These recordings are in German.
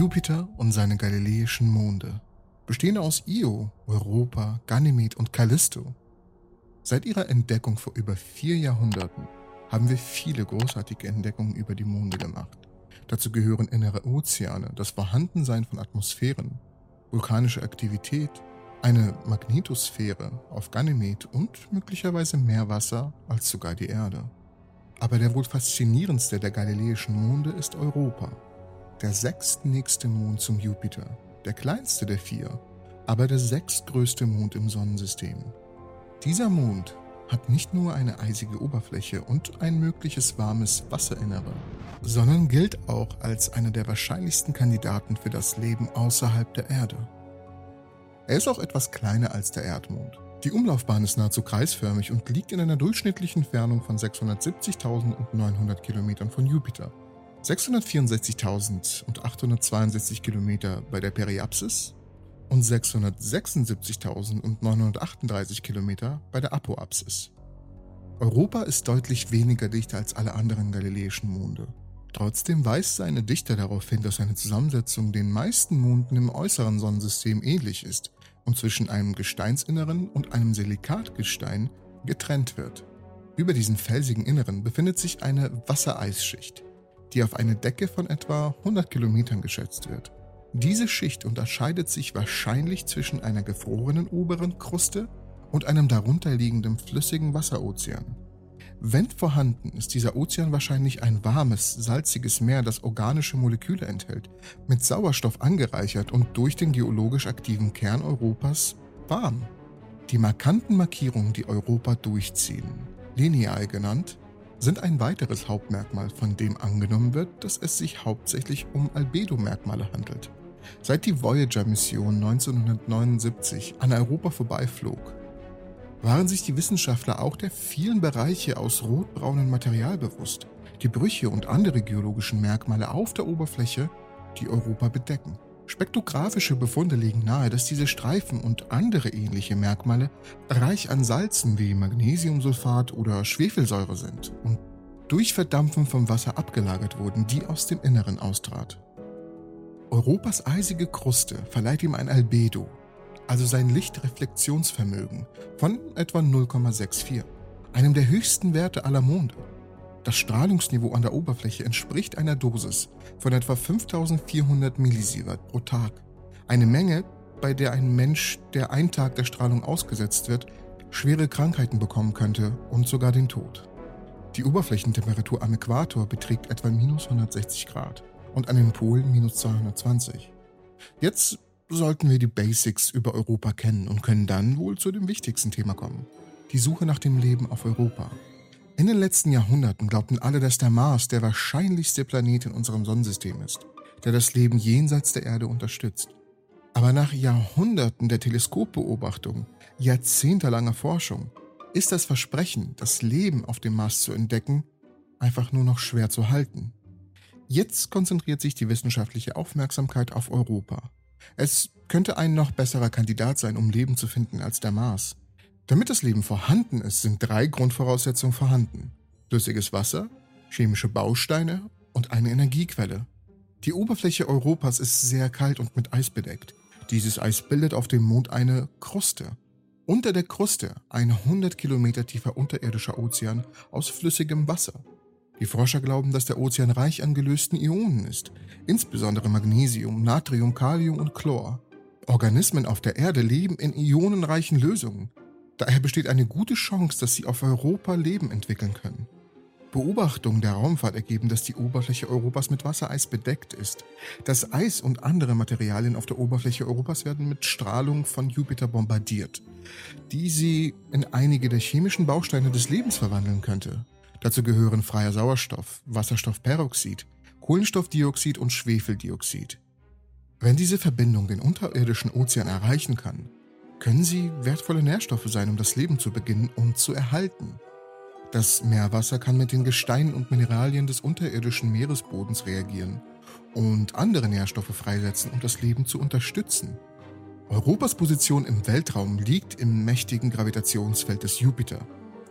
Jupiter und seine galileischen Monde, bestehend aus Io, Europa, Ganymed und Callisto. Seit ihrer Entdeckung vor über vier Jahrhunderten haben wir viele großartige Entdeckungen über die Monde gemacht. Dazu gehören innere Ozeane, das Vorhandensein von Atmosphären, vulkanische Aktivität, eine Magnetosphäre auf Ganymed und möglicherweise mehr Wasser als sogar die Erde. Aber der wohl faszinierendste der galileischen Monde ist Europa, der sechstnächste Mond zum Jupiter, der kleinste der vier, aber der sechstgrößte Mond im Sonnensystem. Dieser Mond hat nicht nur eine eisige Oberfläche und ein mögliches warmes Wasserinnere, sondern gilt auch als einer der wahrscheinlichsten Kandidaten für das Leben außerhalb der Erde. Er ist auch etwas kleiner als der Erdmond. Die Umlaufbahn ist nahezu kreisförmig und liegt in einer durchschnittlichen Entfernung von 670.900 Kilometern von Jupiter, 664.862 Kilometer bei der Periapsis und 676.938 Kilometer bei der Apoapsis. Europa ist deutlich weniger dicht als alle anderen galileischen Monde. Trotzdem weist seine Dichte darauf hin, dass seine Zusammensetzung den meisten Monden im äußeren Sonnensystem ähnlich ist und zwischen einem Gesteinsinneren und einem Silikatgestein getrennt wird. Über diesen felsigen Inneren befindet sich eine Wassereisschicht, die auf eine Decke von etwa 100 Kilometern geschätzt wird. Diese Schicht unterscheidet sich wahrscheinlich zwischen einer gefrorenen oberen Kruste und einem darunterliegenden flüssigen Wasserozean. Wenn vorhanden, ist dieser Ozean wahrscheinlich ein warmes, salziges Meer, das organische Moleküle enthält, mit Sauerstoff angereichert und durch den geologisch aktiven Kern Europas warm. Die markanten Markierungen, die Europa durchziehen, lineal genannt, sind ein weiteres Hauptmerkmal, von dem angenommen wird, dass es sich hauptsächlich um Albedo-Merkmale handelt. Seit die Voyager-Mission 1979 an Europa vorbeiflog, waren sich die Wissenschaftler auch der vielen Bereiche aus rotbraunem Material bewusst, die Brüche und andere geologischen Merkmale auf der Oberfläche, die Europa bedecken. Spektrographische Befunde legen nahe, dass diese Streifen und andere ähnliche Merkmale reich an Salzen wie Magnesiumsulfat oder Schwefelsäure sind und durch Verdampfen vom Wasser abgelagert wurden, die aus dem Inneren austrat. Europas eisige Kruste verleiht ihm ein Albedo, also sein Lichtreflexionsvermögen, von etwa 0,64, einem der höchsten Werte aller Monde. Das Strahlungsniveau an der Oberfläche entspricht einer Dosis von etwa 5400 Millisievert pro Tag. Eine Menge, bei der ein Mensch, der einen Tag der Strahlung ausgesetzt wird, schwere Krankheiten bekommen könnte und sogar den Tod. Die Oberflächentemperatur am Äquator beträgt etwa minus 160 Grad und an den Polen minus 220. Jetzt sollten wir die Basics über Europa kennen und können dann wohl zu dem wichtigsten Thema kommen. Die Suche nach dem Leben auf Europa. In den letzten Jahrhunderten glaubten alle, dass der Mars der wahrscheinlichste Planet in unserem Sonnensystem ist, der das Leben jenseits der Erde unterstützt. Aber nach Jahrhunderten der Teleskopbeobachtung, jahrzehntelanger Forschung, ist das Versprechen, das Leben auf dem Mars zu entdecken, einfach nur noch schwer zu halten. Jetzt konzentriert sich die wissenschaftliche Aufmerksamkeit auf Europa. Es könnte ein noch besserer Kandidat sein, um Leben zu finden als der Mars. Damit das Leben vorhanden ist, sind drei Grundvoraussetzungen vorhanden. Flüssiges Wasser, chemische Bausteine und eine Energiequelle. Die Oberfläche Europas ist sehr kalt und mit Eis bedeckt. Dieses Eis bildet auf dem Mond eine Kruste. Unter der Kruste ein 100 Kilometer tiefer unterirdischer Ozean aus flüssigem Wasser. Die Forscher glauben, dass der Ozean reich an gelösten Ionen ist, insbesondere Magnesium, Natrium, Kalium und Chlor. Organismen auf der Erde leben in ionenreichen Lösungen. Daher besteht eine gute Chance, dass sie auf Europa Leben entwickeln können. Beobachtungen der Raumfahrt ergeben, dass die Oberfläche Europas mit Wassereis bedeckt ist. Das Eis und andere Materialien auf der Oberfläche Europas werden mit Strahlung von Jupiter bombardiert, die sie in einige der chemischen Bausteine des Lebens verwandeln könnte. Dazu gehören freier Sauerstoff, Wasserstoffperoxid, Kohlenstoffdioxid und Schwefeldioxid. Wenn diese Verbindung den unterirdischen Ozean erreichen kann, können sie wertvolle Nährstoffe sein, um das Leben zu beginnen und zu erhalten. Das Meerwasser kann mit den Gesteinen und Mineralien des unterirdischen Meeresbodens reagieren und andere Nährstoffe freisetzen, um das Leben zu unterstützen. Europas Position im Weltraum liegt im mächtigen Gravitationsfeld des Jupiter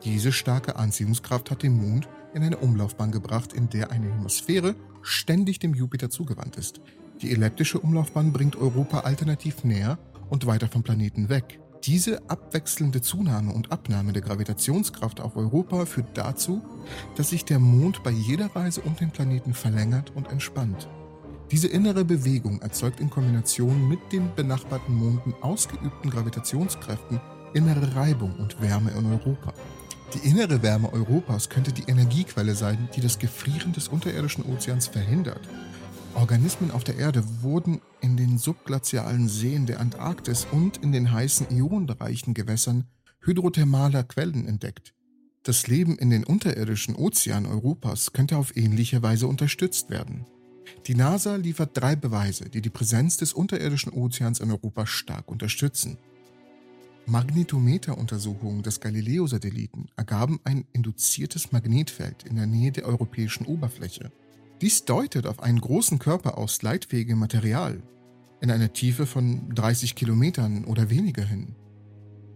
diese starke Anziehungskraft hat den Mond in eine Umlaufbahn gebracht, in der eine Atmosphäre ständig dem Jupiter zugewandt ist. Die elliptische Umlaufbahn bringt Europa alternativ näher und weiter vom Planeten weg. Diese abwechselnde Zunahme und Abnahme der Gravitationskraft auf Europa führt dazu, dass sich der Mond bei jeder Reise um den Planeten verlängert und entspannt. Diese innere Bewegung erzeugt in Kombination mit den benachbarten Monden ausgeübten Gravitationskräften innere Reibung und Wärme in Europa. Die innere Wärme Europas könnte die Energiequelle sein, die das Gefrieren des unterirdischen Ozeans verhindert Organismen auf der Erde wurden in den subglazialen Seen der Antarktis und in den heißen ionenreichen Gewässern hydrothermaler Quellen entdeckt. Das Leben in den unterirdischen Ozeanen Europas könnte auf ähnliche Weise unterstützt werden. Die NASA liefert drei Beweise, die die Präsenz des unterirdischen Ozeans in Europa stark unterstützen. Magnetometeruntersuchungen des Galileo-Satelliten ergaben ein induziertes Magnetfeld in der Nähe der europäischen Oberfläche. Dies deutet auf einen großen Körper aus leitfähigem Material in einer Tiefe von 30 Kilometern oder weniger hin.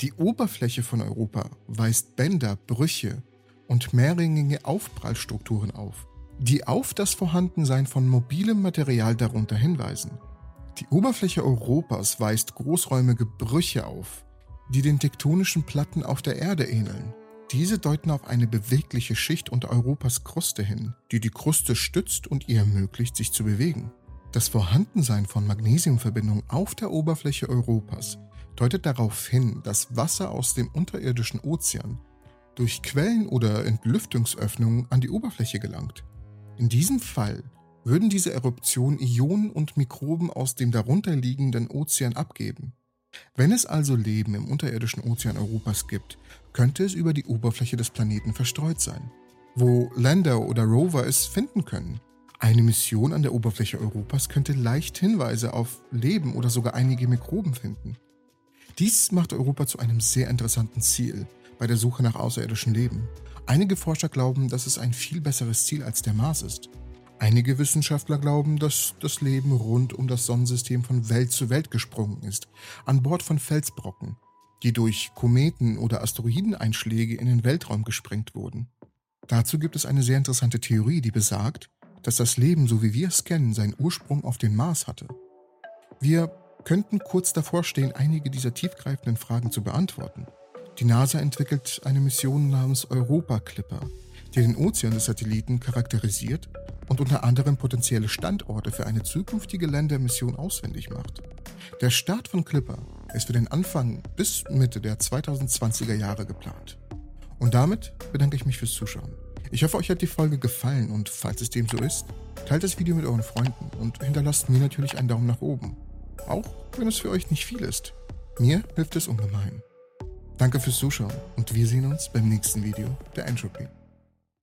Die Oberfläche von Europa weist Bänder, Brüche und mehrringige Aufprallstrukturen auf, die auf das Vorhandensein von mobilem Material darunter hinweisen. Die Oberfläche Europas weist großräumige Brüche auf, die den tektonischen Platten auf der Erde ähneln. Diese deuten auf eine bewegliche Schicht unter Europas Kruste hin, die die Kruste stützt und ihr ermöglicht, sich zu bewegen. Das Vorhandensein von Magnesiumverbindungen auf der Oberfläche Europas deutet darauf hin, dass Wasser aus dem unterirdischen Ozean durch Quellen oder Entlüftungsöffnungen an die Oberfläche gelangt. In diesem Fall würden diese Eruptionen Ionen und Mikroben aus dem darunterliegenden Ozean abgeben. Wenn es also Leben im unterirdischen Ozean Europas gibt, könnte es über die Oberfläche des Planeten verstreut sein, wo Lander oder Rover es finden können. Eine Mission an der Oberfläche Europas könnte leicht Hinweise auf Leben oder sogar einige Mikroben finden. Dies macht Europa zu einem sehr interessanten Ziel bei der Suche nach außerirdischem Leben. Einige Forscher glauben, dass es ein viel besseres Ziel als der Mars ist. Einige Wissenschaftler glauben, dass das Leben rund um das Sonnensystem von Welt zu Welt gesprungen ist, an Bord von Felsbrocken, die durch Kometen oder Asteroideneinschläge in den Weltraum gesprengt wurden. Dazu gibt es eine sehr interessante Theorie, die besagt, dass das Leben, so wie wir es kennen, seinen Ursprung auf den Mars hatte. Wir könnten kurz davor stehen, einige dieser tiefgreifenden Fragen zu beantworten. Die NASA entwickelt eine Mission namens Europa Clipper, die den Ozean des Satelliten charakterisiert und unter anderem potenzielle Standorte für eine zukünftige Ländermission auswendig macht. Der Start von Clipper ist für den Anfang bis Mitte der 2020er Jahre geplant. Und damit bedanke ich mich fürs Zuschauen. Ich hoffe, euch hat die Folge gefallen und falls es dem so ist, teilt das Video mit euren Freunden und hinterlasst mir natürlich einen Daumen nach oben. Auch wenn es für euch nicht viel ist. Mir hilft es ungemein. Danke fürs Zuschauen und wir sehen uns beim nächsten Video der Entropy.